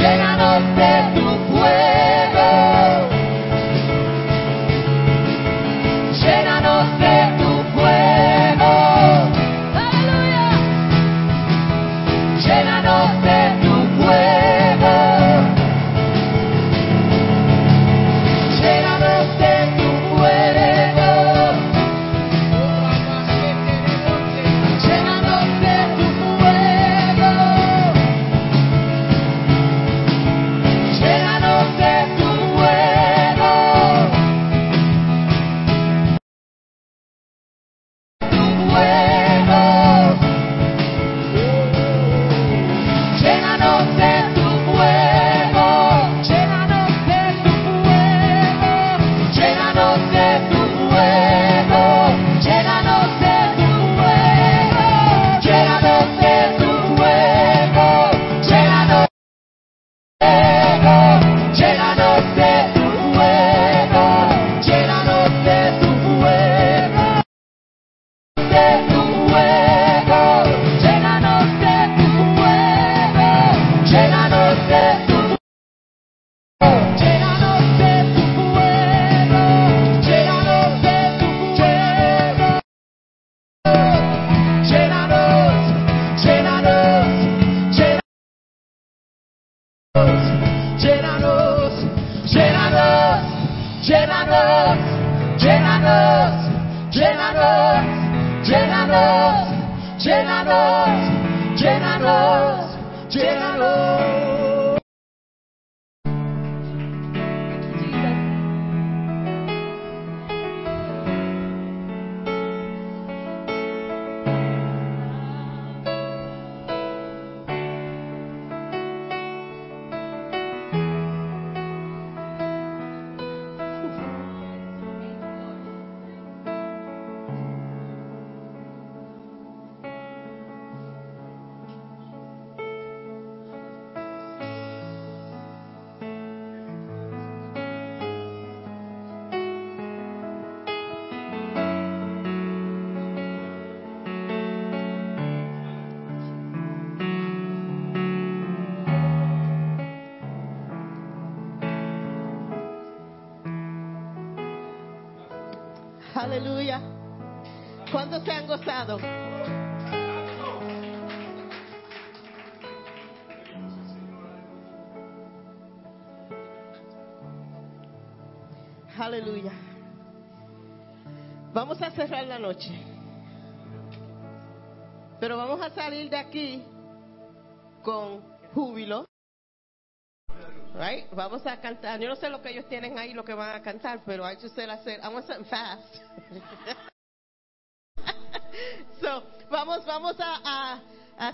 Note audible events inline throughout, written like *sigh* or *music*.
Llénanos de tu fuego. Llénanos, llénanos, llénanos, llénanos, llénanos, llénanos. Aleluya. ¿Cuántos se han gozado? Aleluya. Vamos a cerrar la noche. Pero vamos a salir de aquí con júbilo. Right? Vamos a cantar. Yo no sé lo que ellos tienen ahí, lo que van a cantar, pero I just said I said I want something fast. *laughs* so, vamos, vamos a,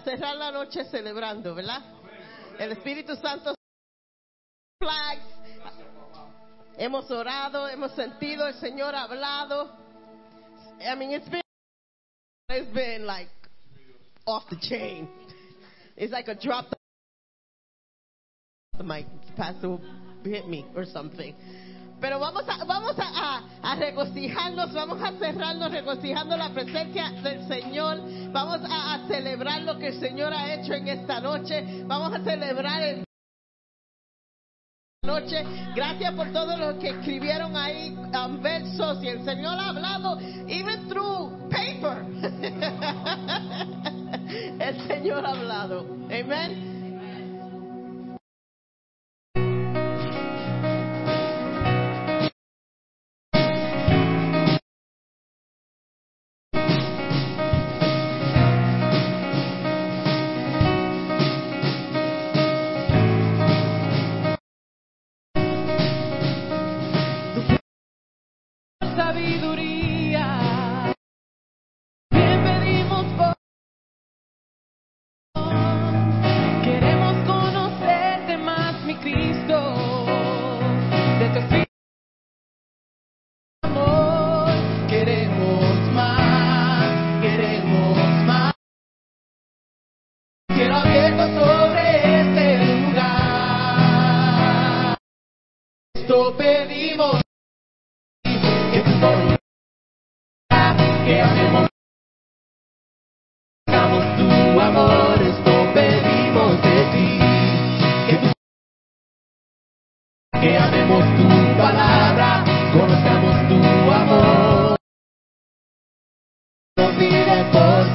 cerrar la noche celebrando, ¿verdad? El Espíritu Santo flags. Hemos orado, hemos sentido, el Señor ha hablado. I mean, it's been, it's been like off the chain. It's like a drop the mic, pastor hit me or something. Pero vamos a, vamos a, a, a regocijarnos, vamos a cerrarnos regocijando la presencia del Señor. Vamos a, a celebrar lo que el Señor ha hecho en esta noche. Vamos a celebrar el noche. Gracias por todos los que escribieron ahí um, versos y el Señor ha hablado even through paper. *laughs* el Señor ha hablado. Amén.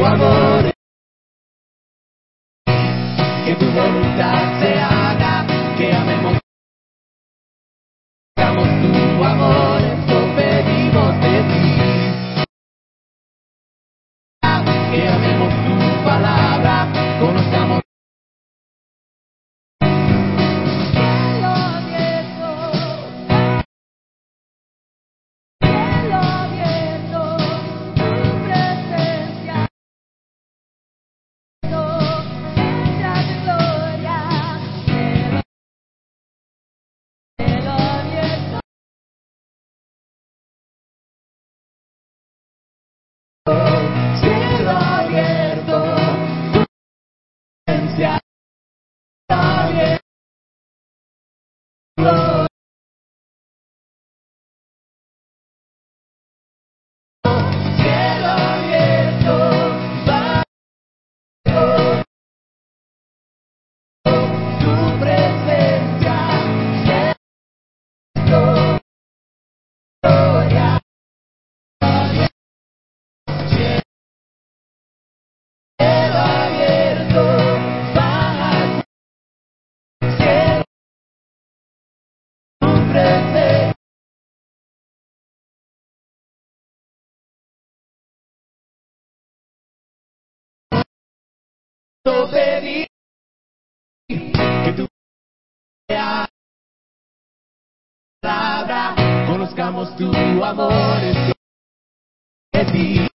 tu amor, que tu voluntad sea. conozcamos tu amor de ti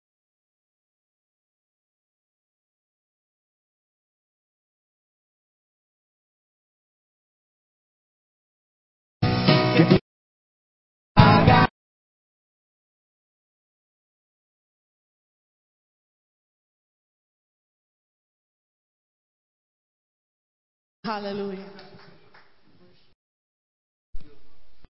Hallelujah.